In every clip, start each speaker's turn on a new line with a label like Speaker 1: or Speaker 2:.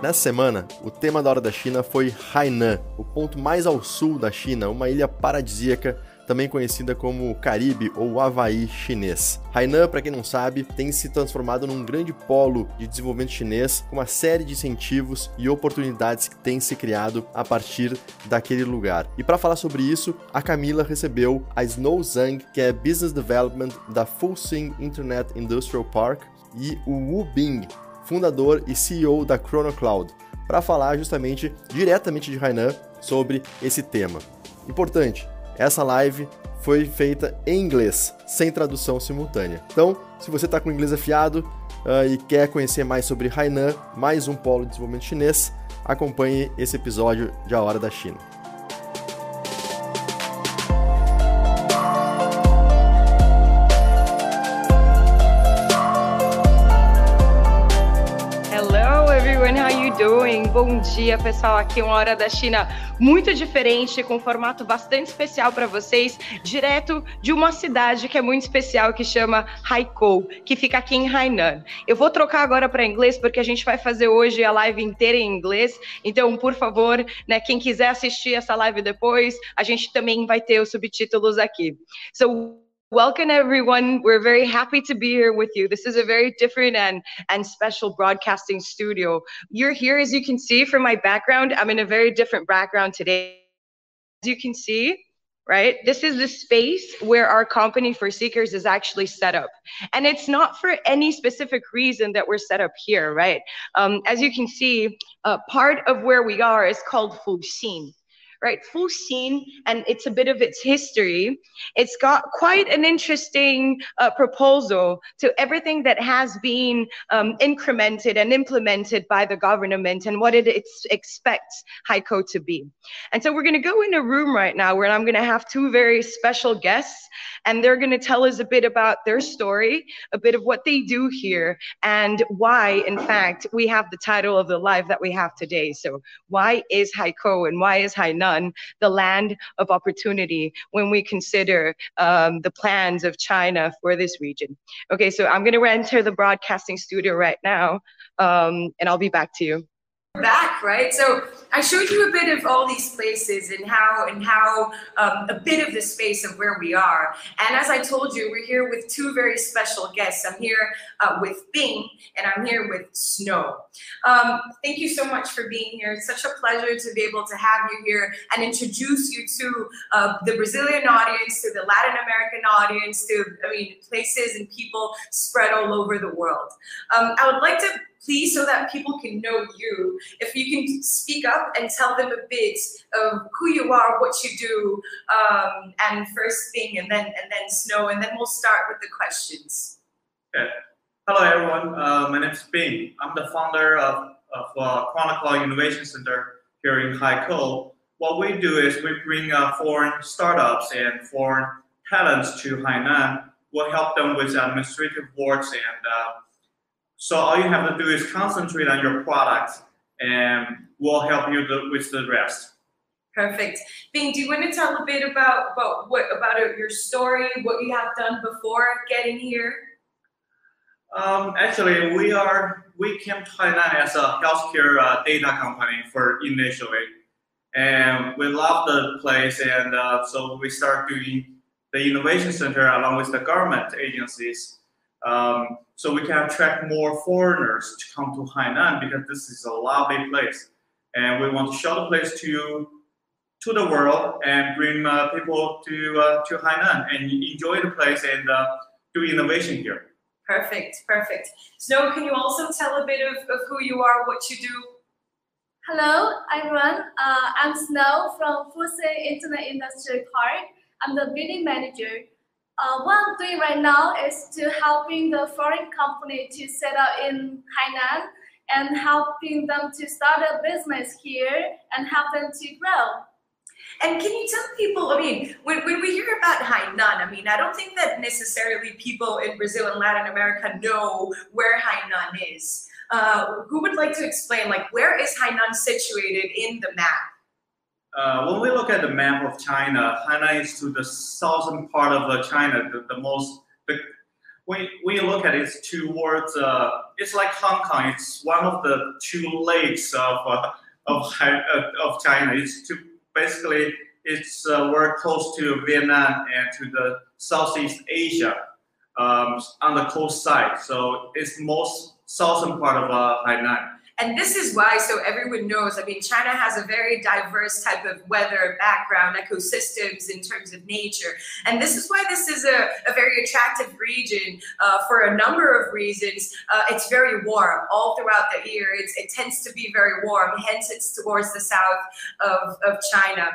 Speaker 1: Nessa semana, o tema da Hora da China foi Hainan, o ponto mais ao sul da China, uma ilha paradisíaca também conhecida como Caribe ou Havaí chinês. Hainan, para quem não sabe, tem se transformado num grande polo de desenvolvimento chinês, com uma série de incentivos e oportunidades que têm se criado a partir daquele lugar. E para falar sobre isso, a Camila recebeu a Snow Zhang, que é Business Development da Full Swing Internet Industrial Park, e o Wu Bing, fundador e CEO da Chrono Cloud, para falar justamente diretamente de Hainan sobre esse tema. Importante, essa live foi feita em inglês, sem tradução simultânea. Então, se você está com inglês afiado uh, e quer conhecer mais sobre Hainan, mais um polo de desenvolvimento chinês, acompanhe esse episódio de A Hora da China.
Speaker 2: Bom dia, pessoal. Aqui é uma hora da China muito diferente, com um formato bastante especial para vocês, direto de uma cidade que é muito especial que chama Haikou, que fica aqui em Hainan. Eu vou trocar agora para inglês porque a gente vai fazer hoje a live inteira em inglês. Então, por favor, né, quem quiser assistir essa live depois, a gente também vai ter os subtítulos aqui. So Welcome, everyone. We're very happy to be here with you. This is a very different and, and special broadcasting studio. You're here, as you can see from my background. I'm in a very different background today. As you can see, right, this is the space where our company for seekers is actually set up. And it's not for any specific reason that we're set up here, right? Um, as you can see, uh, part of where we are is called Fuxing right? Fuxing, and it's a bit of its history. It's got quite an interesting uh, proposal to everything that has been um, incremented and implemented by the government and what it expects Haikou to be. And so we're going to go in a room right now where I'm going to have two very special guests, and they're going to tell us a bit about their story, a bit of what they do here, and why, in fact, we have the title of the live that we have today. So, why is Haikou and why is Hainan? The land of opportunity when we consider um, the plans of China for this region. Okay, so I'm going to enter the broadcasting studio right now, um, and I'll be back to you
Speaker 3: back, right? So I showed you a bit of all these places and how and how um, a bit of the space of where we are. And as I told you, we're here with two very special guests. I'm here uh, with Bing and I'm here with Snow. Um, thank you so much for being here. It's such a pleasure to be able to have you here and introduce you to uh, the Brazilian audience, to the Latin American audience, to I mean places and people spread all over the world. Um, I would like to please, so that people can know you, if you can speak up and tell them a bit of who you are, what you do, um, and first thing, and then and then Snow, and then we'll start with the questions.
Speaker 4: Okay. Hello, everyone. Uh, my name is Bing. I'm the founder of, of uh, Chrono Cloud Innovation Center here in Haikou. What we do is we bring uh, foreign startups and foreign talents to Hainan. We'll help them with administrative works and uh, so all you have to do is concentrate on your product and we'll help you the, with the rest.
Speaker 3: Perfect. Bing, do you want to tell a bit about, about what about your story, what you have done before getting here?
Speaker 4: Um, actually, we are we came to Hainan as a healthcare uh, data company for initially, and we love the place, and uh, so we start doing the innovation center along with the government agencies Um, so we can attract more foreigners to come to Hainan because this is a lovely place, and we want to show the place to you to the world and bring uh, people to uh, to Hainan and enjoy the place and uh, do innovation here.
Speaker 2: Perfect, perfect. Snow, can you also tell a bit of, of who you are, what you do?
Speaker 5: Hello, everyone. Uh, I'm Snow from Fuxing Internet Industry Park. I'm the building manager. Uh, I'm doing right now is to helping the foreign company to set up in Hainan and helping them to start a business here and help them to grow.
Speaker 2: And can you tell people, I mean, when, when we hear about Hainan, I mean, I don't think that necessarily people in Brazil and Latin America know where Hainan is. Uh, who would like to explain, like, where is Hainan situated in the map?
Speaker 4: Uh, when we look at the map of China, Hainan is to the southern part of uh, China, the, the most. The, when you look at it, towards. Uh, it's like Hong Kong. It's one of the two lakes of uh, of of China. It's to basically it's uh, we're close to Vietnam and to the Southeast Asia um, on the coast side. So it's most southern part of uh, Hainan.
Speaker 2: And this is why, so everyone knows, I mean, China has a very diverse type of weather background, ecosystems in terms of nature. And this is why this is a, a very attractive region uh, for a number of reasons. Uh, it's very warm all throughout the year. It's, it tends to be very warm, hence it's towards the south of, of China.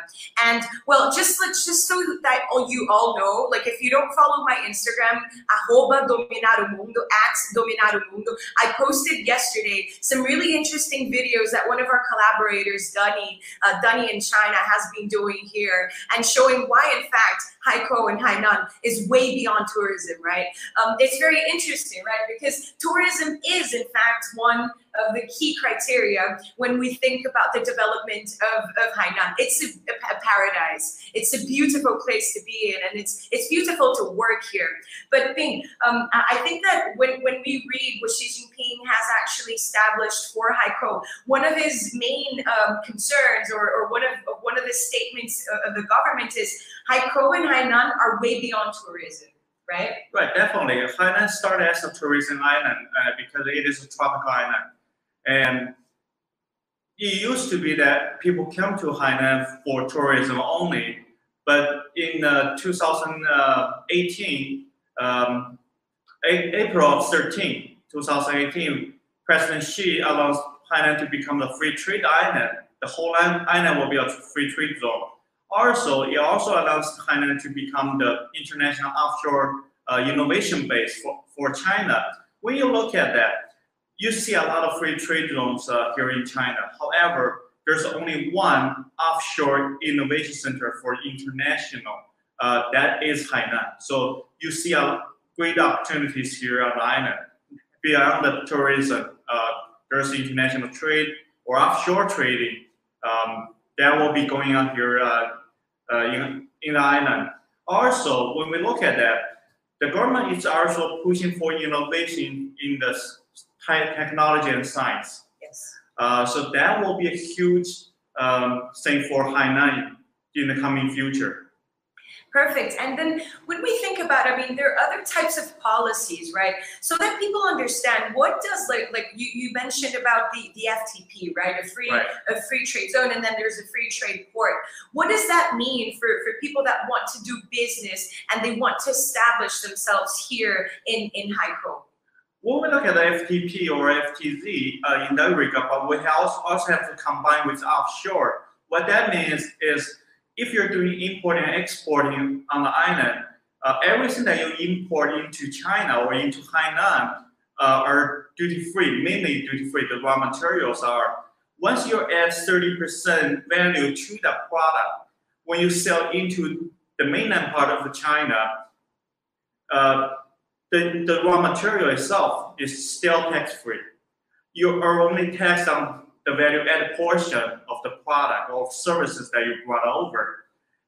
Speaker 2: And well, just let's just so that all you all know, like if you don't follow my Instagram, arroba dominarumundo, at dominarumundo, I posted yesterday some really interesting videos that one of our collaborators, Dunny, uh, Dunny in China, has been doing here and showing why, in fact, Haikou and Hainan is way beyond tourism, right? Um, it's very interesting, right? Because tourism is, in fact, one of the key criteria when we think about the development of, of Hainan. It's a, a, paradise. It's a beautiful place to be in, and it's it's beautiful to work here. But Bing, um, I think that when, when we read what Xi Jinping has actually established for Haikou, one of his main um, concerns or, or one of one of the statements of the government is Haikou and Hainan are way beyond tourism right?
Speaker 4: Right, definitely. Hainan started as a tourism island uh, because it is a tropical island. And it used to be that people come to Hainan for tourism only, but in uh, 2018, um, April of 13, 2018, President Xi announced Hainan to become a free trade island. The whole island will be a free trade zone. Also, it also allows Hainan to become the international offshore uh, innovation base for, for China. When you look at that, you see a lot of free trade zones uh, here in China. However, there's only one offshore innovation center for international. Uh, that is Hainan. So you see a great opportunities here on the island. Beyond the tourism, uh, there's international trade or offshore trading um, that will be going on here uh, uh, in, in the island. Also, when we look at that, the government is also pushing for innovation in the technology and science.
Speaker 2: Yes.
Speaker 4: Uh, so that will be a huge um, thing for Hainan in the coming future.
Speaker 2: Perfect. And then when we think about, I mean, there are other types of policies, right? So that people understand what does like like you, you mentioned about the, the FTP, right? A free
Speaker 4: right.
Speaker 2: a free trade zone, and then there's a free trade port. What does that mean for, for people that want to do business and they want to establish themselves here in, in Haikou?
Speaker 4: When we look at the FTP or FTZ uh, in that regard, but we also, also have to combine with offshore. What that means is if you're doing importing and exporting on the island, uh, everything that you import into China or into Hainan uh, are duty free, mainly duty free. The raw materials are. Once you add 30% value to the product, when you sell into the mainland part of China, uh, the, the raw material itself is still tax free. You are only taxed on the value added portion of the product or services that you brought over.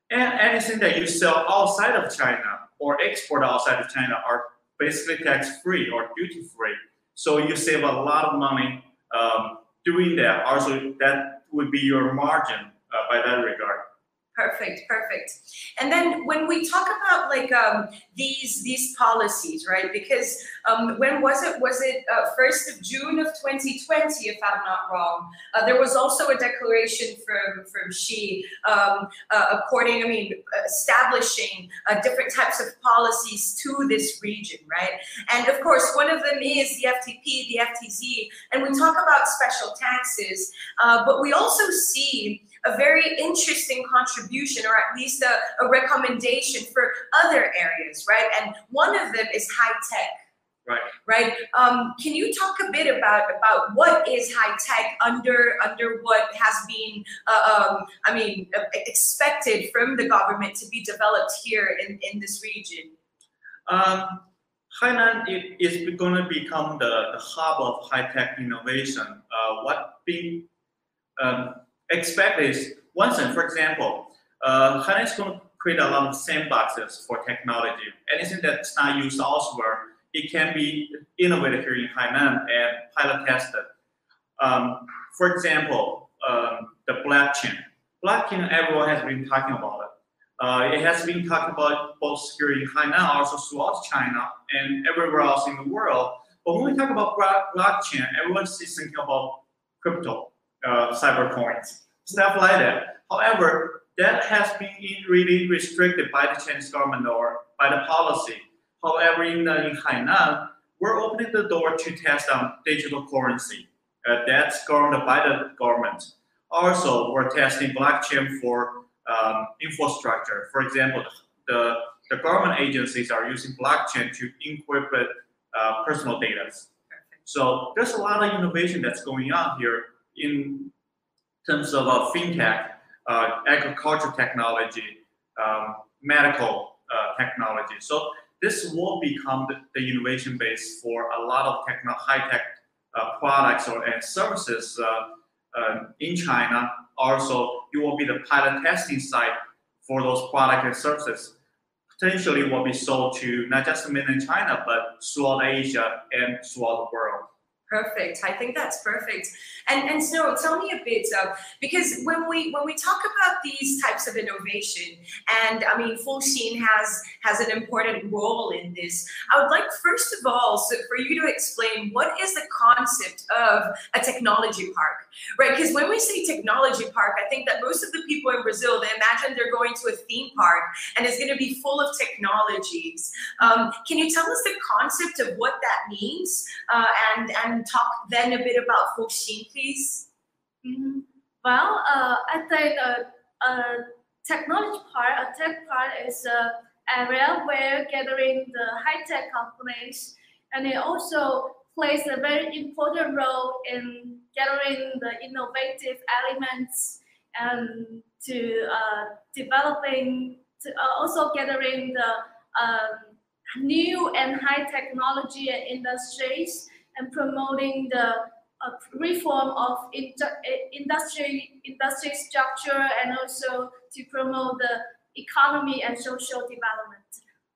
Speaker 4: And anything that you sell outside of China or export outside of China are basically tax free or duty free. So you save a lot of money um, doing that. Also, that would be your margin uh, by that regard.
Speaker 2: Perfect, perfect. And then when we talk about like um, these these policies, right? Because um, when was it? Was it uh, first of June of 2020, if I'm not wrong? Uh, there was also a declaration from from Xi, um, uh, according, I mean, establishing uh, different types of policies to this region, right? And of course, one of them is the FTP, the FTZ, and we talk about special taxes, uh, but we also see a very interesting contribution or at least a, a recommendation for other areas, right? And one of them is high tech.
Speaker 4: Right.
Speaker 2: Right. Um, can you talk a bit about about what is high tech under under what has been, uh, um, I mean, expected from the government to be developed here in in this region?
Speaker 4: Um, Hainan is going to become the, the hub of high tech innovation. Uh, what being um, expect is one thing, for example, uh, Hainan is going to create a lot of sandboxes for technology. Anything that's not used elsewhere, it can be innovated here in Hainan and pilot tested. Um, for example, um, the blockchain. Blockchain, everyone has been talking about it. Uh, it has been talked about both here in Hainan, also throughout China and everywhere else in the world. But when we talk about blockchain, everyone is thinking about crypto uh, cyber coins, stuff like that. However, that has been really restricted by the Chinese government or by the policy. However, in, uh, in Hainan, we're opening the door to test on digital currency. Uh, that's governed by the government. Also, we're testing blockchain for um, infrastructure. For example, the, the government agencies are using blockchain to encrypt uh, personal data. So there's a lot of innovation that's going on here in terms of fintech, uh, agriculture technology, um, medical uh, technology. So this will become the, the, innovation base for a lot of techno- high-tech uh, products or and services uh, uh, in China. Also, it will be the pilot testing site for those products and services. Potentially will be sold to not just mainland China, but throughout Asia and throughout the world.
Speaker 2: Perfect. I think that's perfect. And and Snow, tell me a bit of because when we when we talk about these types of innovation, and I mean Fuxing has has an important role in this. I would like first of all so for you to explain what is the concept of a technology park, right? Because when we say technology park, I think that most of the people in Brazil they imagine they're going to a theme park and it's going to be full of technologies. Um, can you tell us the concept of what that means uh, and and and talk then a bit about Fuxing, please?
Speaker 5: Mm-hmm. Well, uh, I think a, a technology part, a tech part is an area where gathering the high-tech companies, and it also plays a very important role in gathering the innovative elements and to uh, developing, to, uh, also gathering the um, new and high technology industries and promoting the uh, reform of industry industry structure and also to promote the economy and social development.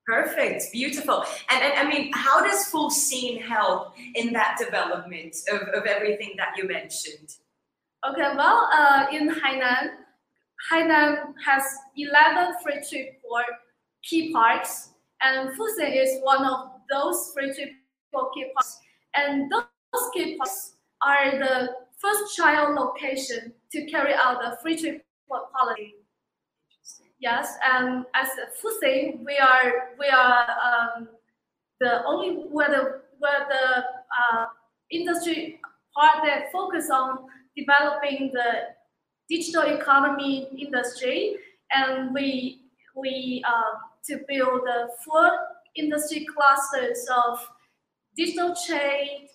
Speaker 2: Perfect, beautiful. And, and I mean, how does Fuxing help in that development of, of everything that you mentioned?
Speaker 5: Okay, well, uh, in Hainan, Hainan has 11 free trade port key parks, and Fuxing is one of those free trade port key parks and those key are the first child location to carry out the free trade policy. Yes, and as Fuxing, we are we are um, the only where the where the uh, industry part that focus on developing the digital economy industry, and we we uh, to build the four industry clusters of digital trade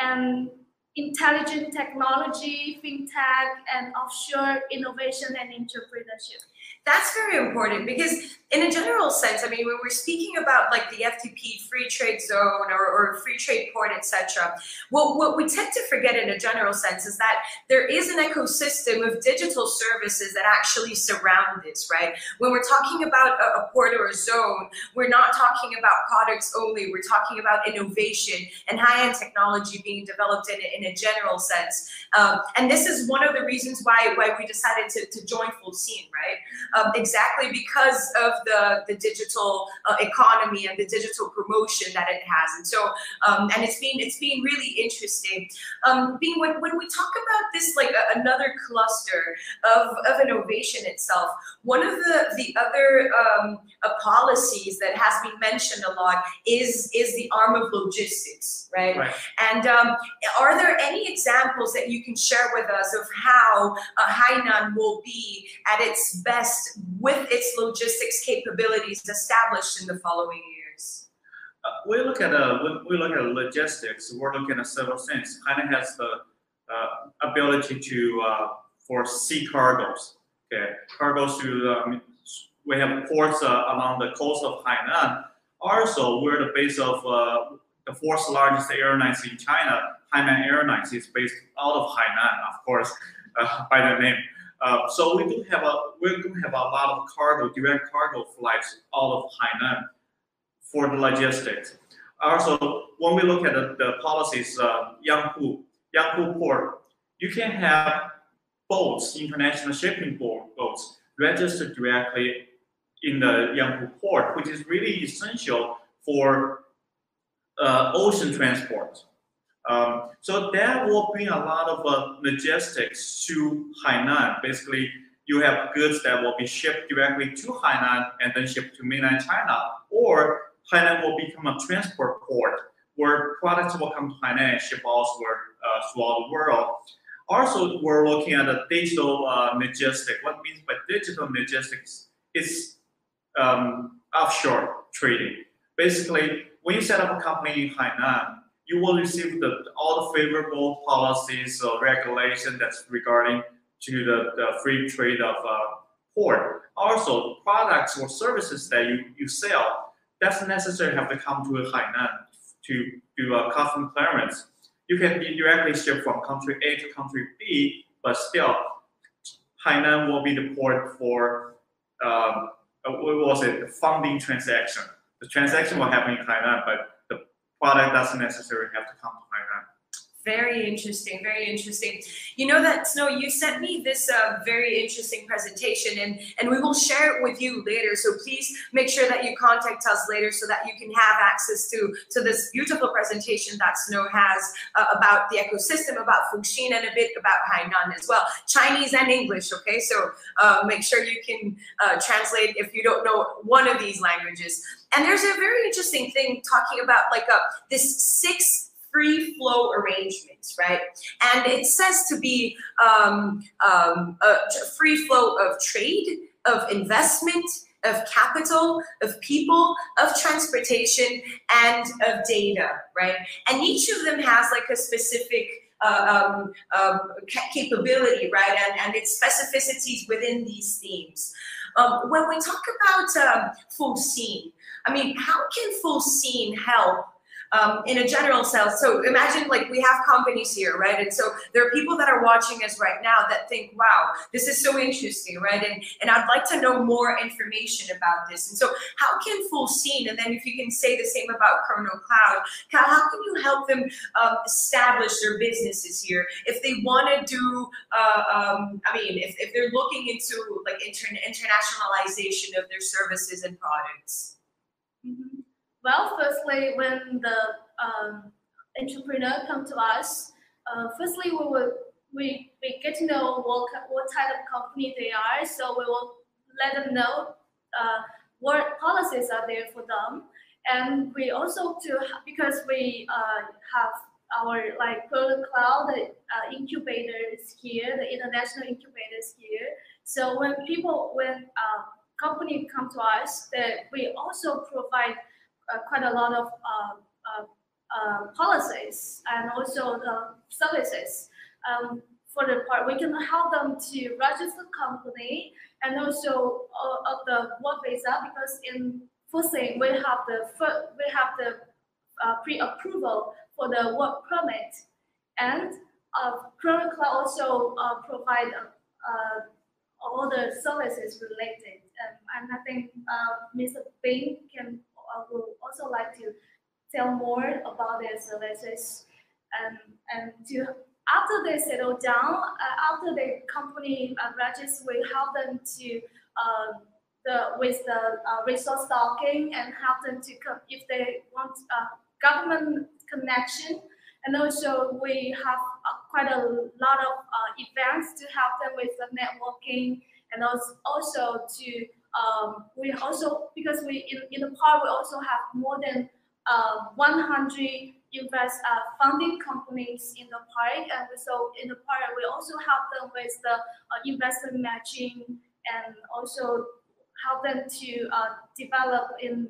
Speaker 5: and intelligent technology, fintech, and offshore innovation and entrepreneurship.
Speaker 2: That's very important because in a general sense, I mean, when we're speaking about like the FTP free trade zone or, or free trade port, etc., well, what we tend to forget in a general sense is that there is an ecosystem of digital services that actually surround this, right? When we're talking about a, a port or a zone, we're not talking about products only. We're talking about innovation and high-end technology being developed in, in a general sense. Um, and this is one of the reasons why, why we decided to, to join Fuxing, right? um, exactly because of the, the digital uh, economy and the digital promotion that it has. And so, um, and it's been it's been really interesting. Um, being when, when we talk about this like a, another cluster of, of innovation itself, one of the the other um, uh, policies that has been mentioned a lot is is the arm of logistics, right?
Speaker 4: Right.
Speaker 2: And um, are there any examples that you can share with us of how uh, Hainan will be at its best with its logistics capabilities established in the following years?
Speaker 4: Uh, we look at uh, we look at logistics. We're looking at several things. Hainan has the uh, ability to uh, for sea cargoes. Okay, cargoes to um, we have ports uh, along the coast of Hainan. Also, we're the base of uh, the fourth largest airlines in China. Hainan Airlines is based out of Hainan, of course, uh, by the name. Uh, so we do have a we do have a lot of cargo, direct cargo flights out of Hainan for the logistics. Also, when we look at the, the policies, uh, Yangpu, Yangpu Port, you can have boats, international shipping boat, boats, registered directly in the Yangpu Port, which is really essential for uh, ocean transport. Um, so that will bring a lot of uh, logistics to Hainan. Basically, you have goods that will be shipped directly to Hainan and then shipped to mainland China, or Hainan will become a transport port where products will come to Hainan and ship elsewhere uh, throughout the world. Also, we're looking at the digital uh, logistics. What means by digital logistics is um, offshore trading. Basically, when you set up a company in Hainan, you will receive the, all the favorable policies or regulation that's regarding to the, the free trade of uh, port. Also, products or services that you, you sell, doesn't necessarily have to come to Hainan to do a custom clearance. You can directly shipped from country A to country B, but still, Hainan will be the port for um, uh, what was it? Funding transaction. The transaction will happen in Hainan, but product doesn't necessarily have to come to Hainan.
Speaker 2: Very interesting, very interesting. You know that Snow, you sent me this uh, very interesting presentation, and and we will share it with you later. So please make sure that you contact us later so that you can have access to to this beautiful presentation that Snow has uh, about the ecosystem, about Fuxing, and a bit about Hainan as well, Chinese and English. Okay, so uh, make sure you can uh, translate if you don't know one of these languages. And there's a very interesting thing talking about like a uh, this six free flow arrangements, right? And it says to be um, um, a free flow of trade, of investment, of capital, of people, of transportation, and of data, right? And each of them has like a specific uh, um, um, capability, right? And, and its specificities within these themes. Um, when we talk about um, Fuxing, I mean, how can Fuxing help um, in a general sense. So imagine like we have companies here, right? And so there are people that are watching us right now that think, wow, this is so interesting, right? And, and I'd like to know more information about this. And so how can Fuxing, and then if you can say the same about Chrono Cloud, how, how can you help them um, establish their businesses here? If they want to do, uh, um, I mean, if, if they're looking into like inter internationalization of their services and products.
Speaker 5: Mm -hmm. Well, firstly, when the um, entrepreneur come to us, uh, firstly we will we, we get to know what what type of company they are, so we will let them know uh, what policies are there for them, and we also to because we uh, have our like Pearl Cloud uh, incubators here, the international incubators here. So when people when uh, company come to us, that we also provide quite a lot of uh, uh, policies and also the services. Um, for the part, we can help them to register company and also uh, of the work visa because in Fuxing we have the we have the uh, pre-approval for the work permit, and uh, Cloud also uh, provide uh, all the services related. Um, and I think uh, Mr. Bing can I would also like to tell more about their services and, and to after they settle down, uh, after the company uh, register, we help them to uh, the with the uh, resource stocking and help them to come if they want a government connection. And also we have uh, quite a lot of uh, events to help them with the networking and also, also to um, we also because we in, in the park we also have more than uh, 100 invest uh, funding companies in the park and so in the park we also help them with the uh, investment matching and also help them to uh, develop in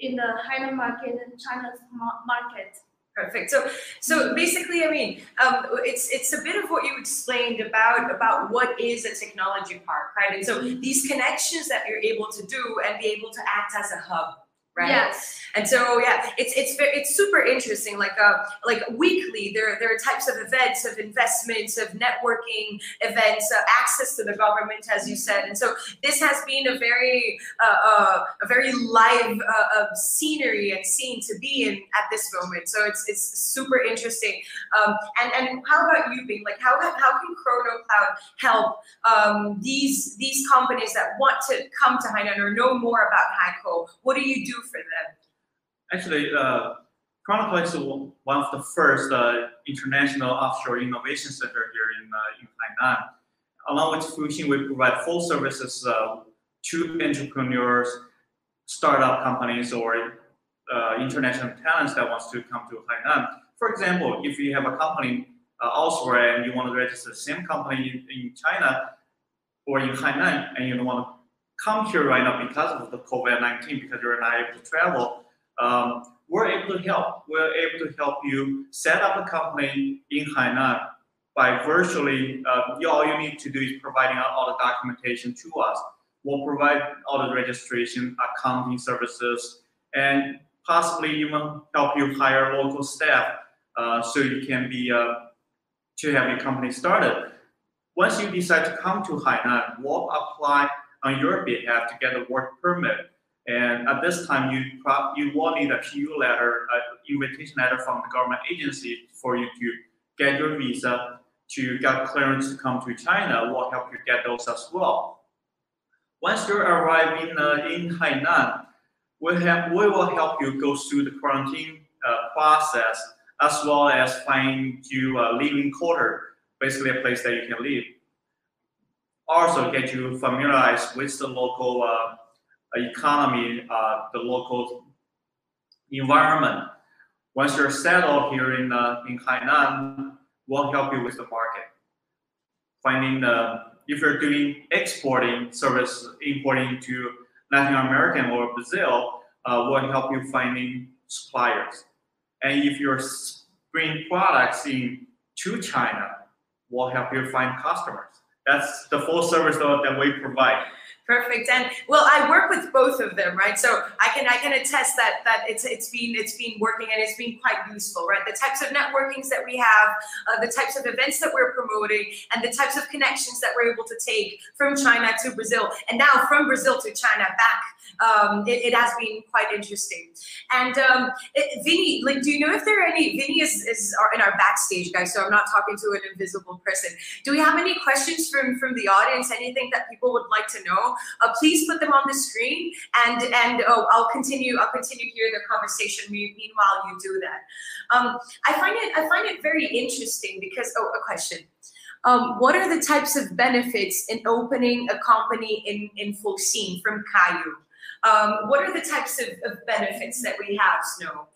Speaker 5: in the Hainan market and China's market.
Speaker 2: Perfect. So, so basically, I mean, um, it's it's a bit of what you explained about about what is a technology park, right? And so these connections that you're able to do and be able to act as a hub right?
Speaker 5: Yes.
Speaker 2: And so yeah, it's it's very, it's super interesting. Like uh like weekly, there there are types of events of investments of networking events, uh, access to the government, as you said. And so this has been a very uh, uh, a very live uh, uh, scenery and scene to be in at this moment. So it's it's super interesting. Um, and and how about you, Bing? Like how how can Chrono Cloud help um, these these companies that want to come to Hainan or know more about Haikou? What do you do them?
Speaker 4: Actually, uh, is one of the first uh, international offshore innovation center here in, uh, in Hainan. Along with Fuxing, we provide full services uh, to entrepreneurs, startup companies, or uh, international talents that wants to come to Hainan. For example, if you have a company uh, elsewhere and you want to register the same company in, in China or in Hainan, and you don't want to come here right now because of the COVID-19, because you're not able to travel, um, we're able to help. We're able to help you set up a company in Hainan by virtually, uh, all you need to do is providing all the documentation to us. We'll provide all the registration, accounting services, and possibly even help you hire local staff uh, so you can be uh, to have your company started. Once you decide to come to Hainan, we'll apply on your behalf to get a work permit. And at this time, you you will need a PU letter, an invitation letter from the government agency for you to get your visa to get clearance to come to China. We'll help you get those as well. Once you arrive in uh, in Hainan, we have we will help you go through the quarantine uh, process as well as find you a living quarter, basically a place that you can live also get you familiarized with the local uh, economy, uh, the local environment. Once you're settled here in, uh, in Hainan, we'll help you with the market. Finding the, if you're doing exporting service, importing to Latin American or Brazil, uh, we'll help you finding suppliers. And if you're bringing products in to China, we'll help you find customers that's the full service that we provide.
Speaker 2: Perfect. And well, I work with both of them, right? So I can I can attest that that it's it's been it's been working and it's been quite useful, right? The types of networkings that we have, uh, the types of events that we're promoting, and the types of connections that we're able to take from China to Brazil, and now from Brazil to China back. Um, it, it, has been quite interesting. And um, it, Vinny, like, do you know if there are any? Vinny is is in our backstage, guys. So I'm not talking to an invisible person. Do we have any questions from from the audience? Anything that people would like to know? Uh, please put them on the screen and and oh, I'll continue I'll continue here the conversation meanwhile you do that. Um, I find it I find it very interesting because oh a question. Um, what are the types of benefits in opening a company in in Fuxing from Haikou? Um, what are the types of, of, benefits that we have, Snow?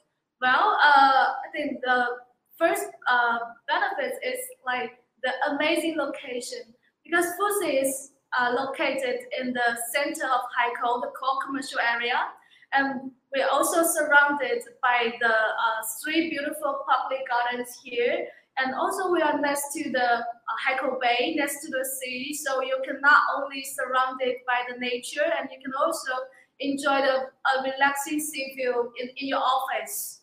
Speaker 5: Well, uh, I think the first uh, benefit is like the amazing location because Fuxing is uh, located in the center of Haikou, the core commercial area. And we're also surrounded by the uh, three beautiful public gardens here. And also we are next to the uh, Haikou Bay, next to the sea. So you can not only surrounded by the nature and you can also enjoy the uh, relaxing sea view in, in your office.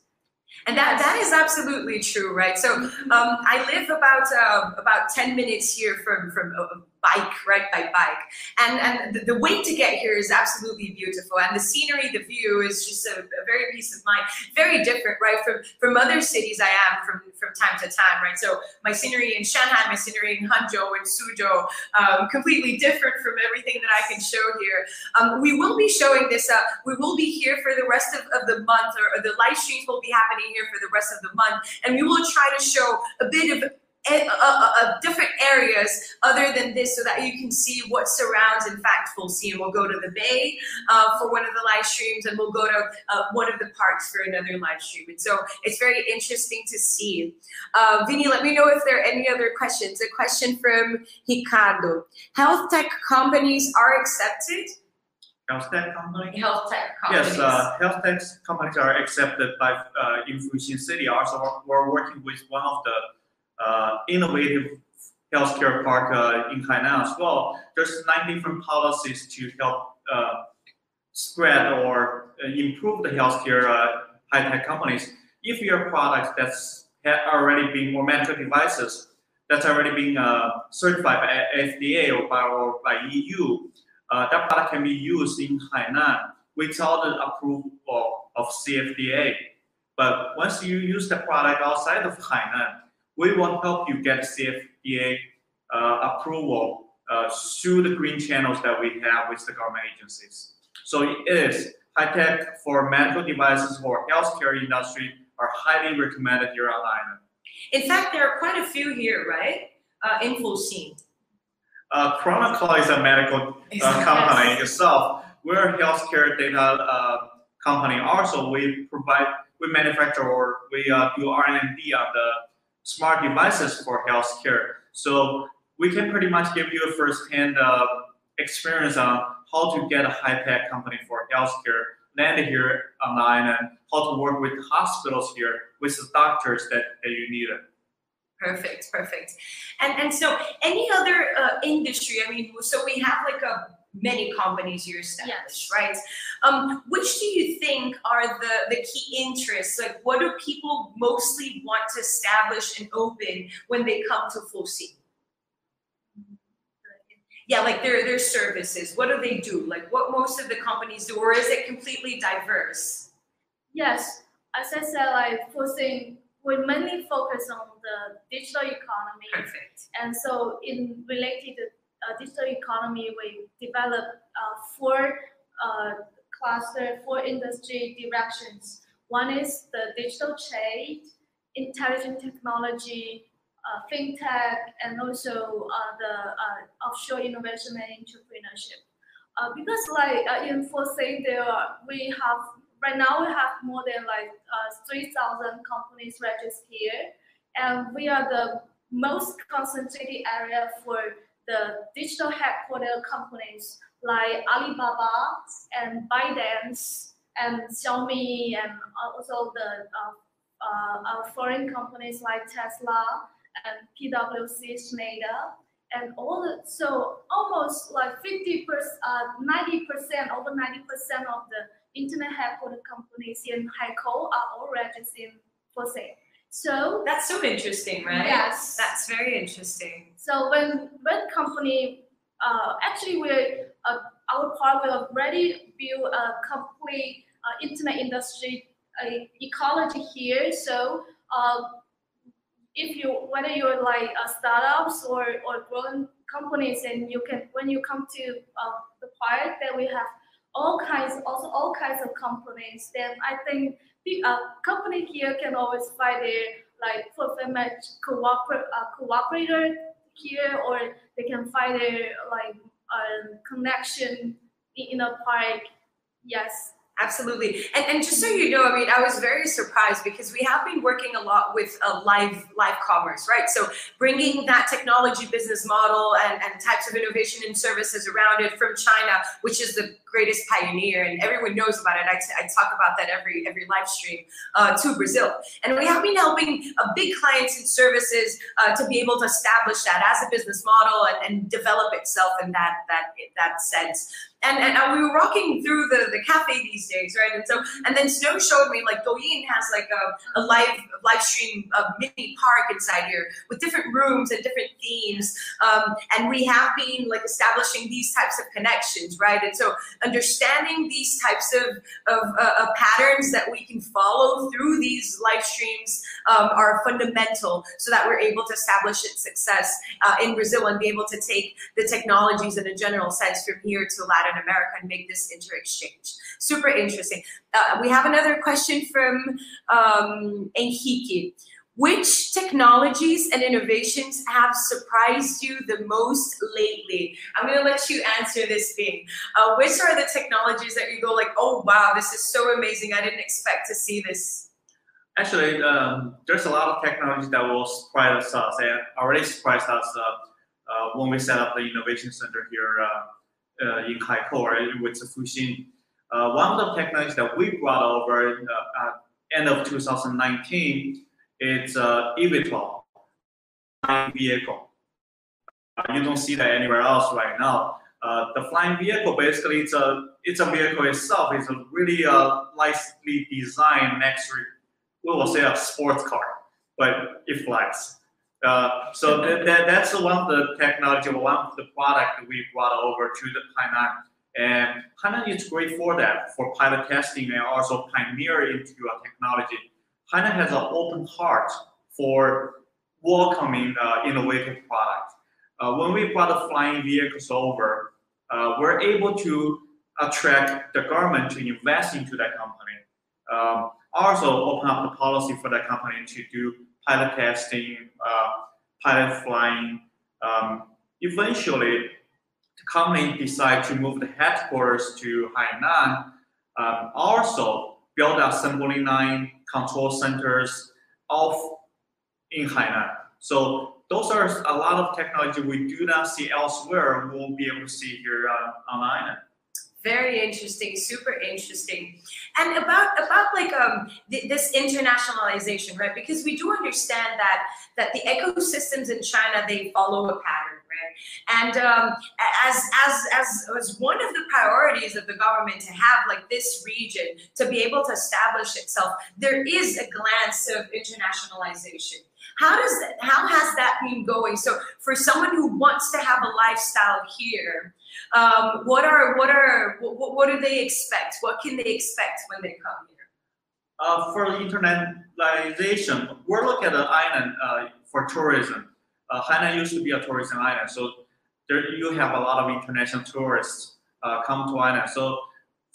Speaker 2: And that, that is absolutely true, right? So um, I live about uh, about ten minutes here from from uh, bike, right, by bike. And, and the, the way to get here is absolutely beautiful. And the scenery, the view is just a, a, very peace of mind. Very different, right, from, from other cities I am from, from time to time, right? So my scenery in Shanghai, my scenery in Hangzhou and Suzhou, um, completely different from everything that I can show here. Um, we will be showing this, up. we will be here for the rest of, of the month, or, or the live streams will be happening here for the rest of the month. And we will try to show a bit of of different areas other than this so that you can see what surrounds in fact Full and We'll go to the bay uh, for one of the live streams and we'll go to uh, one of the parks for another live stream. And so it's very interesting to see. Uh, Vinny, let me know if there are any other questions. A question from Ricardo. Health tech companies are accepted?
Speaker 4: Health tech companies?
Speaker 2: Health tech companies.
Speaker 4: Yes, uh, health tech companies are accepted by uh, in Fuxing City. Also, we're working with one of the innovative healthcare park uh, in Hainan as well. There's nine different policies to help uh, spread or improve the healthcare high-tech companies. If your product that's already been or medical devices that's already been uh, certified by FDA or by, or by EU, uh, that product can be used in Hainan without the approval of CFDA. But once you use the product outside of Hainan, we will help you get CFDA uh, approval uh, through the green channels that we have with the government agencies. So it is high tech for medical devices or healthcare industry are highly recommended here on island.
Speaker 2: In fact, there are quite a few here, right? Uh, in Fuxing.
Speaker 4: Uh, Chrono Cloud is a medical uh, company yes. itself. We're a healthcare data uh, company. Also, we provide, we manufacture or we uh, do R&D on the smart devices for healthcare. So we can pretty much give you a first-hand uh, experience on how to get a high-tech company for healthcare landed here online and how to work with hospitals here, with the doctors that, that you need.
Speaker 2: Perfect, perfect. And and so any other uh, industry, I mean, so we have like a many companies you established, yes. right? Um, which do you think are the, the key interests? Like, what do people mostly want to establish and open when they come to Fuxing? Yeah, like their their services. What do they do? Like, what most of the companies do, or is it completely diverse?
Speaker 5: Yes, as I said, like Scene, we mainly focus on the digital economy.
Speaker 2: Perfect.
Speaker 5: And so, in related uh, digital economy, we develop uh, four uh, cluster, four industry directions. One is the digital trade, intelligent technology, uh, fintech, and also uh, the uh, offshore innovation and entrepreneurship. because like in Foresight, there are, we have right now we have more than like 3,000 companies registered here, and we are the most concentrated area for the digital headquarter companies like Alibaba and ByteDance and Xiaomi and also the uh, uh, foreign companies like Tesla and PwC Schneider and all the, so almost like 50 percent, uh, 90 percent, over 90 percent of the internet headquarter companies in Haikou are all registered for sale. So
Speaker 2: that's so interesting, right?
Speaker 5: Yes,
Speaker 2: that's very interesting.
Speaker 5: So when when company uh, actually we're uh, our part will already build a complete uh, internet industry uh, ecology here. So uh, if you whether you're like a startups or or growing companies, and you can when you come to uh, the part that we have all kinds also all kinds of companies, then I think a uh, company here can always find their like fulfillment cooper- uh, cooperator here, or they can find their like uh, connection in a park. Yes,
Speaker 2: Absolutely. And, and just so you know, I mean, I was very surprised because we have been working a lot with uh, live live commerce, right? So bringing that technology business model and, and types of innovation and services around it from China, which is the greatest pioneer, and everyone knows about it. I, t- I talk about that every every live stream uh, to Brazil, and we have been helping uh, big clients and services uh, to be able to establish that as a business model and, and develop itself in that that that sense and, and, and we were walking through the, the cafe these days, right? And so, and then Snow showed me like Douyin has like a, a live live stream a mini park inside here with different rooms and different themes. Um, and we have been like establishing these types of connections, right? And so, understanding these types of of, uh, of patterns that we can follow through these live streams um, are fundamental, so that we're able to establish its success uh, in Brazil and be able to take the technologies in a general sense from here to Latin Latin America and make this inter-exchange. Super interesting. Uh, we have another question from um, Enrique. Which technologies and innovations have surprised you the most lately? I'm going to let you answer this thing. Uh, which are the technologies that you go like, oh wow, this is so amazing. I didn't expect to see this.
Speaker 4: Actually, um, there's a lot of technologies that will surprise us and already surprised us uh, uh, when we set up the innovation center here uh, uh, in Haikou with Fuxing. Uh, one of the technologies that we brought over at end of 2019 is uh, eVTOL vehicle. Uh, you don't see that anywhere else right now. Uh, the flying vehicle basically it's a it's a vehicle itself. It's a really uh, nicely designed next we will say a sports car, but it flies. Uh, so that, that, that's one of the technology, one of the product that we brought over to the Hainan. And Hainan is great for that, for pilot testing and also pioneer into a technology. Hainan has an open heart for welcoming uh, innovative products. Uh, when we brought the flying vehicles over, uh, we're able to attract the government to invest into that company. Um, also open up the policy for that company to do pilot testing, uh, pilot flying. Um, eventually, the company decided to move the headquarters to Hainan. Um, also, build a assembly line control centers of in Hainan. So those are a lot of technology we do not see elsewhere. We won't be able to see here on, on
Speaker 2: very interesting super interesting and about about like um th- this internationalization right because we do understand that that the ecosystems in china they follow a pattern right and um, as as as as one of the priorities of the government to have like this region to be able to establish itself there is a glance of internationalization how does that how has that been going so for someone who wants to have a lifestyle here um, what are what are what, what do they expect? What can they expect when they come here?
Speaker 4: Uh, for internationalization, we're looking at the island uh, for tourism. Uh, Hainan used to be a tourism island, so there you have a lot of international tourists uh, come to island. So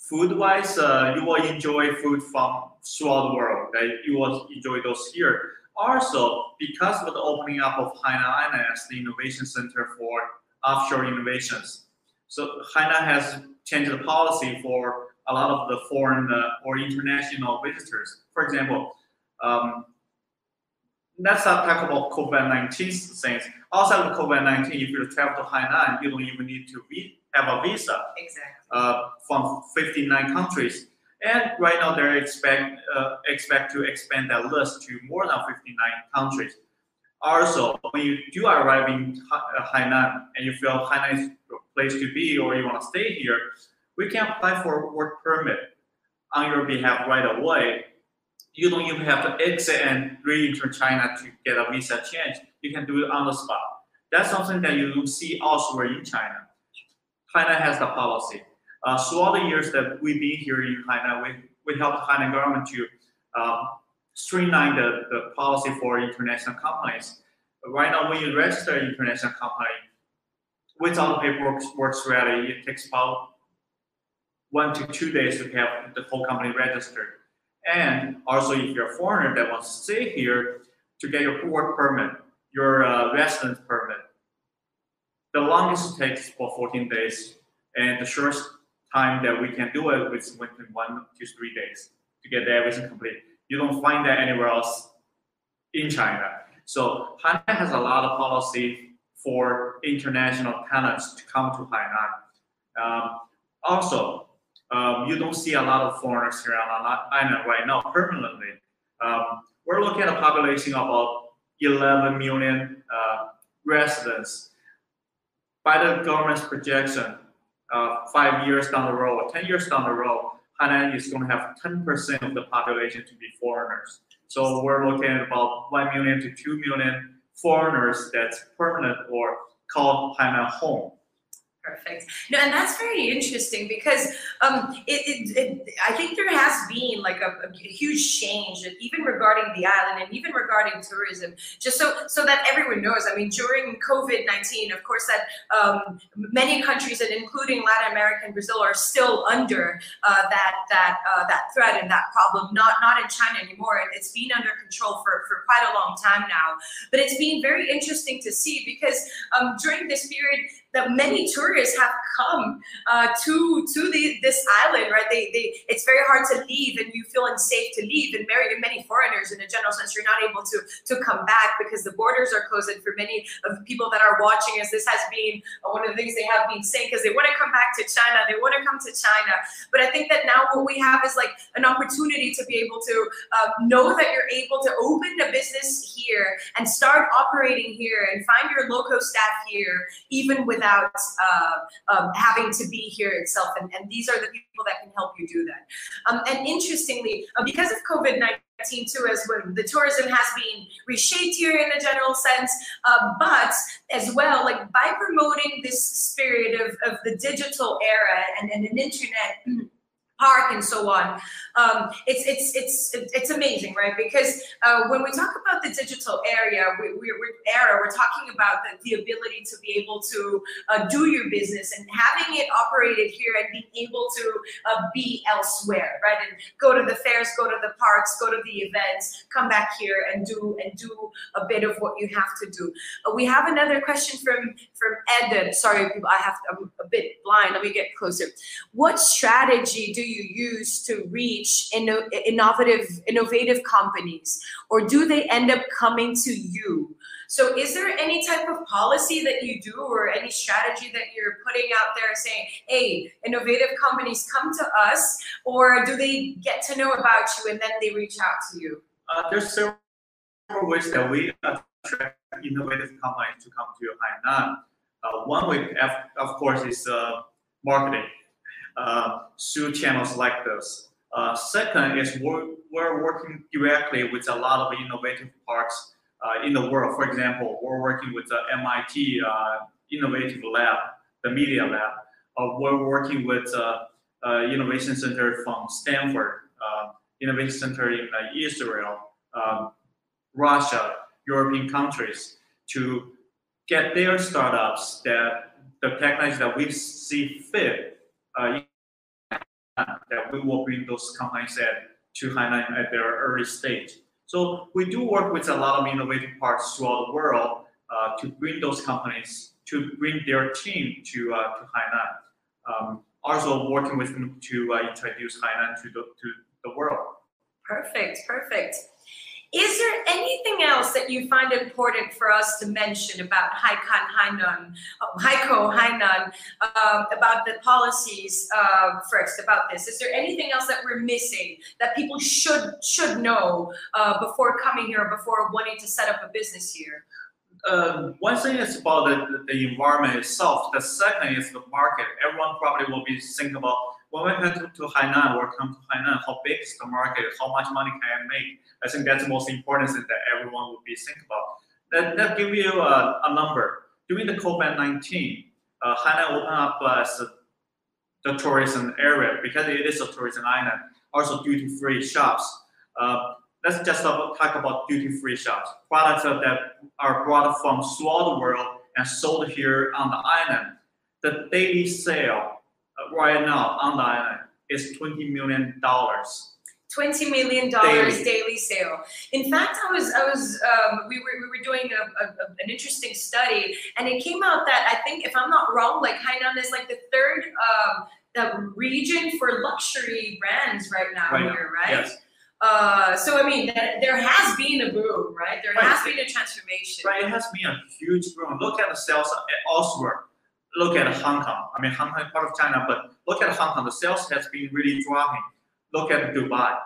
Speaker 4: food-wise, uh, you will enjoy food from throughout the world. Right? You will enjoy those here. Also, because of the opening up of Hainan Island as the innovation center for offshore innovations, so Hainan has changed the policy for a lot of the foreign uh, or international visitors. For example, um, let's not talk about COVID-19 things. Outside of COVID-19, if you travel to Hainan, you don't even need to have a visa.
Speaker 2: Exactly.
Speaker 4: Uh, from 59 countries. And right now they expect uh, expect to expand that list to more than 59 countries. Also, when you do arrive in uh, Hainan and you feel Hainan is a place to be or you want to stay here, we can apply for work permit on your behalf right away. You don't even have to exit and re-enter China to get a visa change. You can do it on the spot. That's something that you see elsewhere in China. China has the policy. Uh, throughout the years that we've been here in China, we, we helped the China government to uh, streamline the, the policy for international companies. Right now, when you register an international company, without the paperwork works ready, it takes about one to two days to have the whole company registered. And also, if you're a foreigner that wants to stay here, to get your work permit, your uh, residence permit, the longest takes for 14 days, and the shortest time that we can do it is within one to three days to get everything complete. You don't find that anywhere else in China. So Hainan has a lot of policy for international talents to come to Hainan. Um, Also, um, you don't see a lot of foreigners here on the island right now permanently. Um, we're looking at a population of about 11 million uh, residents. By the government's projection, uh, five years down the road, 10 years down the road, Hainan is going to have 10% of the population to be foreigners. So we're looking at about 1 million to 2 million foreigners that's permanent or called Hainan home.
Speaker 2: Perfect. No, and that's very interesting because um, it, it, it, I think there has been like a, a, huge change, even regarding the island and even regarding tourism. Just so so that everyone knows. I mean, during COVID nineteen, of course, that um, many countries, and including Latin America and Brazil, are still under uh, that that uh, that threat and that problem. Not not in China anymore. It's been under control for for quite a long time now. But it's been very interesting to see because um, during this period that many tourists have come uh, to to the, this island, right? They, they it's very hard to leave, and you feel unsafe to leave. And very many foreigners, in a general sense, you're not able to to come back because the borders are closed. And for many of the people that are watching us, this has been one of the things they have been saying because they want to come back to China, they want to come to China. But I think that now what we have is like an opportunity to be able to uh, know that you're able to open a business here and start operating here and find your local staff here, even with without uh, um, having to be here itself. And, and, these are the people that can help you do that. Um, and interestingly, uh, because of COVID 19 too, as well, the tourism has been reshaped here in a general sense, uh, but as well, like by promoting this spirit of, of the digital era and, and an internet park and so on. Um, it's, it's, it's, it's amazing, right? Because uh, when we talk about the digital area, we, we, we era, we're talking about the, the ability to be able to uh, do your business and having it operated here and being able to uh, be elsewhere, right? And go to the fairs, go to the parks, go to the events, come back here and do and do a bit of what you have to do. Uh, we have another question from from Ed. Sorry, I have to, I'm a bit blind. Let me get closer. What strategy do you use to reach inno- innovative innovative companies? Or do they end up coming to you? So is there any type of policy that you do or any strategy that you're putting out there saying hey innovative companies come to us or do they get to know about you and then they reach out to you?
Speaker 4: Uh, there's several ways that we attract innovative companies to come to Hainan. Uh, one way, of course, is uh, marketing through channels like this. Uh, second is we're, we're working directly with a lot of innovative parks uh, in the world. For example, we're working with the MIT uh, Innovative Lab, the Media Lab. Uh, we're working with uh, Innovation Center from Stanford, Innovation Center in Israel, um, Russia, European countries to get their startups that the technology that we see fit uh, that we will bring those companies at, to Hainan at their early stage. So we do work with a lot of innovative parts throughout the world uh, to bring those companies, to bring their team to, uh, to Hainan. Um, also working with them to uh, introduce Hainan to the, to the world.
Speaker 2: Perfect, perfect. Is there anything else that you find important for us to mention about Haikan Hainan, uh, Haikou Hainan, uh, about the policies uh, first about this? Is there anything else that we're missing that people should should know uh, before coming here, before wanting to set up a business here?
Speaker 4: Uh, one thing is about the, the environment itself. The second is the market. Everyone probably will be thinking about when we come to, to Hainan or come to Hainan, how big is the market? How much money can I make? I think that's the most important thing that everyone would be thinking about. That, that give you a, a number. During the COVID-19, uh, Hainan opened up as a, the tourism area because it is a tourism island. Also duty-free shops. Uh, let's just talk about duty-free shops. Products that are brought from throughout the world and sold here on the island. The daily sale uh, right now on the island is $20 million.
Speaker 2: $20 million daily. daily. sale. In fact, I was, I was, um, we were, we were doing a, a, an interesting study and it came out that I think, if I'm not wrong, like Hainan is like the third, um, the region for luxury brands right now right here, now. right? Yes. Uh, so I mean, that, there has been a boom, right? There right. has been a transformation.
Speaker 4: Right, it has been a huge boom. Look at the sales elsewhere look at Hong Kong. I mean, Hong Kong is part of China, but look at Hong Kong. The sales has been really dropping. Look at Dubai.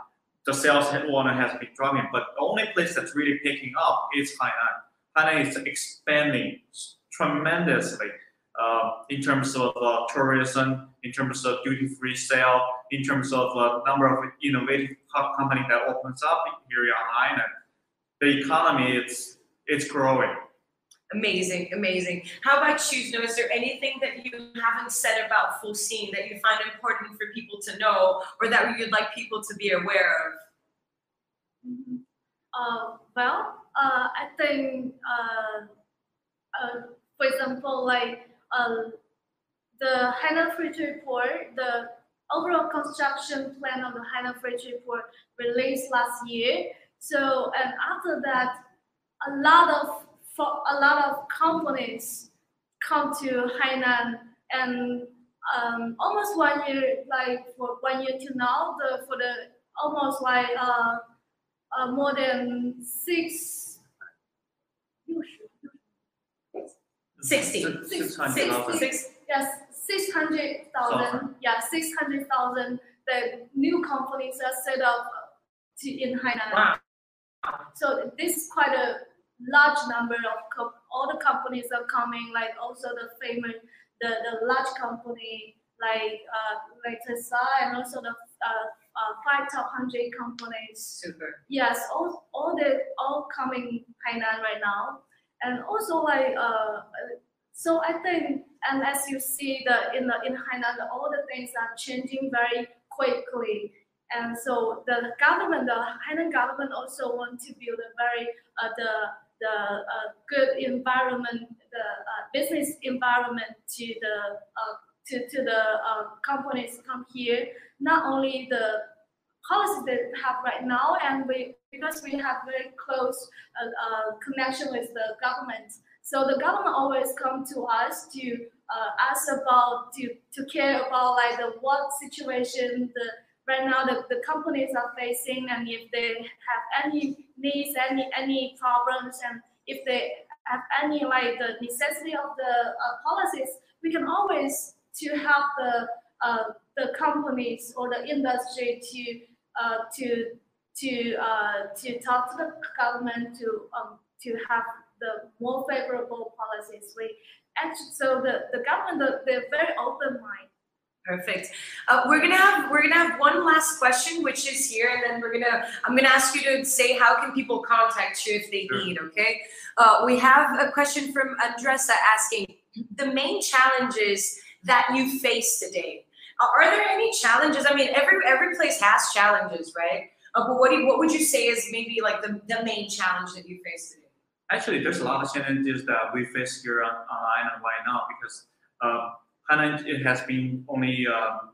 Speaker 4: The sales one has been dropping, but the only place that's really picking up is Hainan. Hainan is expanding tremendously uh, in terms of uh, tourism, in terms of duty-free sale, in terms of uh, number of innovative co- company that opens up here on Hainan. The economy, it's it's growing.
Speaker 2: Amazing, amazing. How about you, Snow? Is there anything that you haven't said about Fuxing that you find important for people to know or that you'd like people to be aware of?
Speaker 5: Mhm. Uh, well, uh, I think, uh, uh, for example, like uh, the Hainan Free Trade Port, the overall construction plan of the Hainan Free Trade Port released last year. So, and after that, a lot of for a lot of companies come to Hainan and um, almost one year, like for one year to now, the for the almost like uh, uh, more than six.
Speaker 2: 60.
Speaker 4: Six-
Speaker 2: Six-
Speaker 4: 600,000.
Speaker 5: Yes, six hundred thousand. Yeah, six hundred thousand. The new companies are set up to in Hainan.
Speaker 2: Wow.
Speaker 5: So this is quite a large number of co- all the companies are coming. Like also the famous, the the large company like uh like Tesla and also the uh, uh five top hundred companies.
Speaker 2: Super.
Speaker 5: Yes, all all the all coming Hainan right now, and also like uh, so I think and as you see the in the in Hainan all the things are changing very quickly, and so the government the Hainan government also want to build a very uh, the the uh, good environment the uh, business environment to the uh, to, to the uh, companies come here not only the policies that have right now, and we because we have very close uh, connection with the government. So the government always come to us to ask about to to care about like the what situation the right now the, the companies are facing and if they have any needs any any problems and if they have any like the necessity of the uh, policies we can always to help the uh, the companies or the industry to uh, to to uh, to talk to the government to um, to have the more favorable policies. We actually, so the, the government the, they're very open mind.
Speaker 2: Perfect. Uh, we're gonna have we're gonna have one last question, which is here, and then we're gonna I'm gonna ask you to say how can people contact you if they
Speaker 4: Sure.
Speaker 2: need. Okay. Uh, we have a question from Andressa asking the main challenges that you face today. Uh, are there any challenges? I mean, every every place has challenges, right? Uh, but what do you, what would you say is maybe like the, the main challenge that you face today?
Speaker 4: Actually, there's a lot of challenges that we face here on, on Island right now because um, Hainan it has been only um,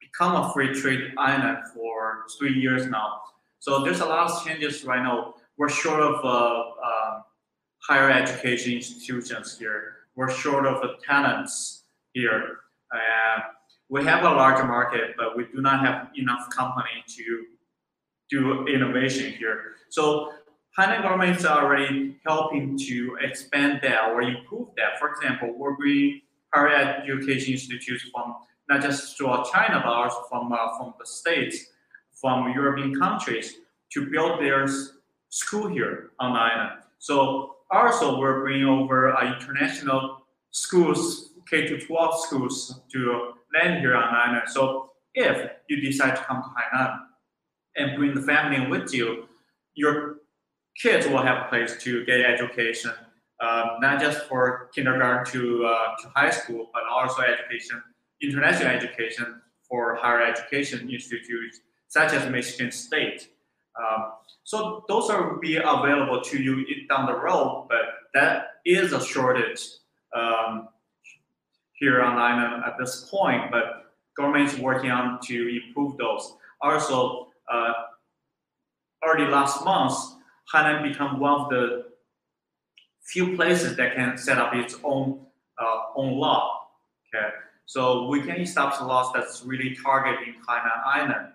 Speaker 4: become a free trade island for three years now. So there's a lot of changes right now. We're short of uh, um higher education institutions here. We're short of talents here. Uh, we have a large market, but we do not have enough company to do innovation here. So Hainan government is already helping to expand that or improve that. For example, we're bringing higher education institutes from not just throughout China, but also from uh, from the states, from European countries to build their school here on the island. So also we're bringing over uh, international schools, K to 12 schools to land here on the island. So if you decide to come to Hainan and bring the family with you, your kids will have a place to get education, uh, not just for kindergarten to, uh, to high school, but also education, international education for higher education institutes such as Michigan State. Um, so those are be available to you down the road, but that is a shortage um, here on island at this point. But government is working on to improve those. Also, uh, already last month, Hainan became one of the few places that can set up its own uh, own law. Okay, so we can establish laws that's really targeting Hainan Island.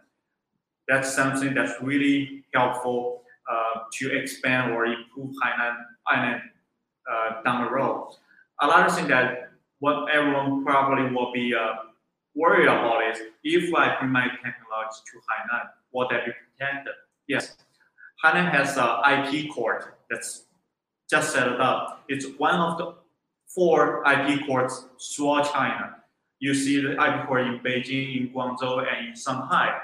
Speaker 4: That's something that's really helpful uh, to expand or improve Hainan Island uh, down the road. Another thing that what everyone probably will be uh, worried about is if I bring my technology to Hainan, will that be protected? Yes. Hainan has an IP court that's just set it up. It's one of the four IP courts throughout China. You see the IP court in Beijing, in Guangzhou, and in Shanghai.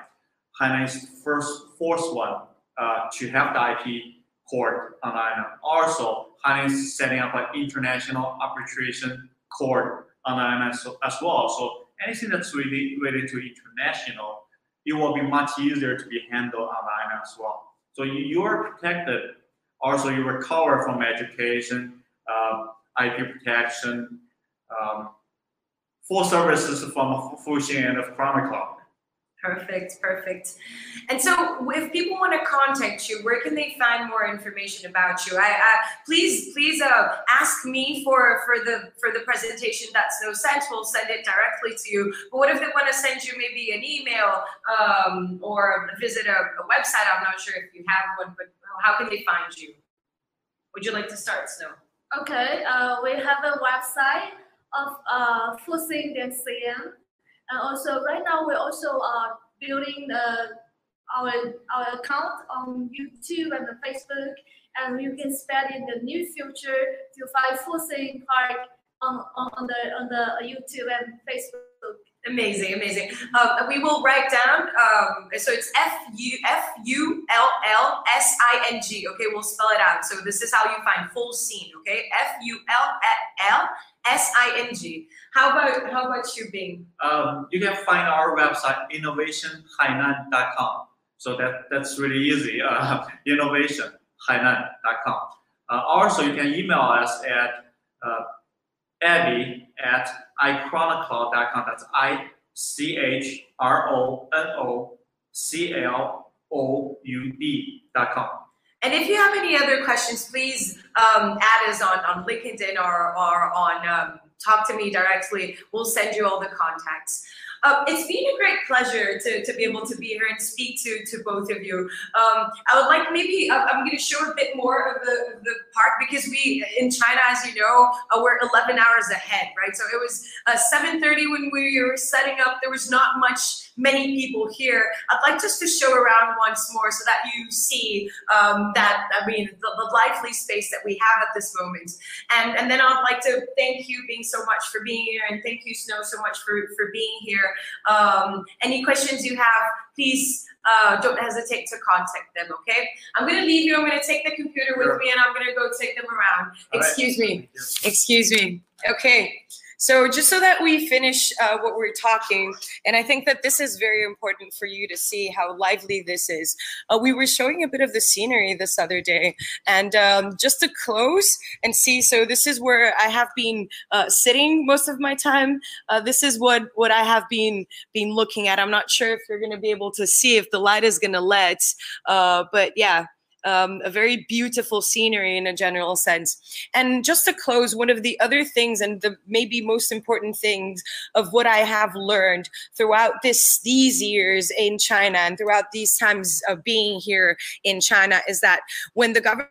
Speaker 4: Hainan is the first, fourth one uh, to have the IP court on island. Also, Hainan is setting up an international arbitration court on island as well. So anything that's really related to international, it will be much easier to be handled on island as well. So you, you are protected. Also, you recover from education, um, IP protection, um, full services from Fuxing and of Chrono Cloud.
Speaker 2: Perfect, perfect. And so, if people want to contact you, where can they find more information about you? I, I please, please uh, ask me for for the for the presentation. That's no sense. We'll send it directly to you. But what if they want to send you maybe an email um, or visit a, a website? I'm not sure if you have one, but how can they find you? Would you like to start, Snow?
Speaker 5: Okay, uh, we have a website of uh, Fuxing.cn and also right now we also are building the our our account on YouTube and Facebook, and you can spend in the near future to find Fuxing Park on, on the on the YouTube and Facebook.
Speaker 2: Amazing, amazing. Um, we will write down. Um, so it's F U F U L L S I N G. Okay, we'll spell it out. So this is how you find Fuxing. Okay, F U L L S I N G. How about how about you, Bing?
Speaker 4: Um, you can find our website innovationhainan.com. So that that's really easy. Uh, innovationhainan.com. Uh, also, you can email us at uh, Abby at ichronocloud.com. That's I C H R O N O C L O U D.com.
Speaker 2: And if you have any other questions, please um, add us on, on LinkedIn or, or on um, talk to me directly. We'll send you all the contacts. Uh, it's been a great pleasure to, to be able to be here and speak to, to both of you. Um, I would like maybe, uh, I'm going to show a bit more of the, the park because we, in China, as you know, uh, we're 11 hours ahead, right? So it was uh, 7.30 when we were setting up. There was not much many people here. I'd like just to show around once more so that you see um, that, I mean, the, the, lively space that we have at this moment. And, and then I'd like to thank you Bing so much for being here and thank you, Snow, so much for, for being here. Um, any questions you have, please uh, don't hesitate to contact them, okay? I'm gonna leave you, I'm gonna take the computer with me and I'm gonna go take them around. All Excuse right. me, excuse me. Okay. So just so that we finish uh, what we're talking, and I think that this is very important for you to see how lively this is. Uh, we were showing a bit of the scenery this other day, and um, just to close and see. So this is where I have been uh, sitting most of my time. Uh, this is what what I have been been looking at. I'm not sure if you're going to be able to see if the light is going to let, uh, but yeah um, a very beautiful scenery in a general sense. And just to close, one of the other things, and the maybe most important things of what I have learned throughout this these years in China and throughout these times of being here in China is that when the government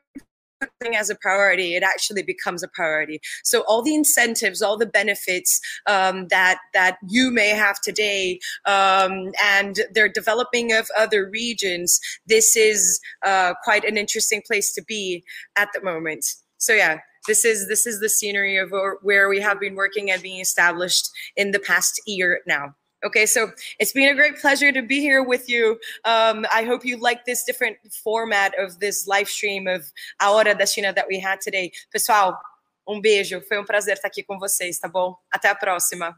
Speaker 2: something as a priority, it actually becomes a priority. So all the incentives, all the benefits um, that that you may have today, um, and their developing of other regions, this is uh, quite an interesting place to be at the moment. So yeah, this is this is the scenery of where we have been working and being established in the past year now. Okay, so it's been a great pleasure to be here with you. Um, I hope you like this different format of this live stream of A Hora da China that we had today. Pessoal, um beijo. Foi um prazer estar aqui com vocês, tá bom? Até a próxima.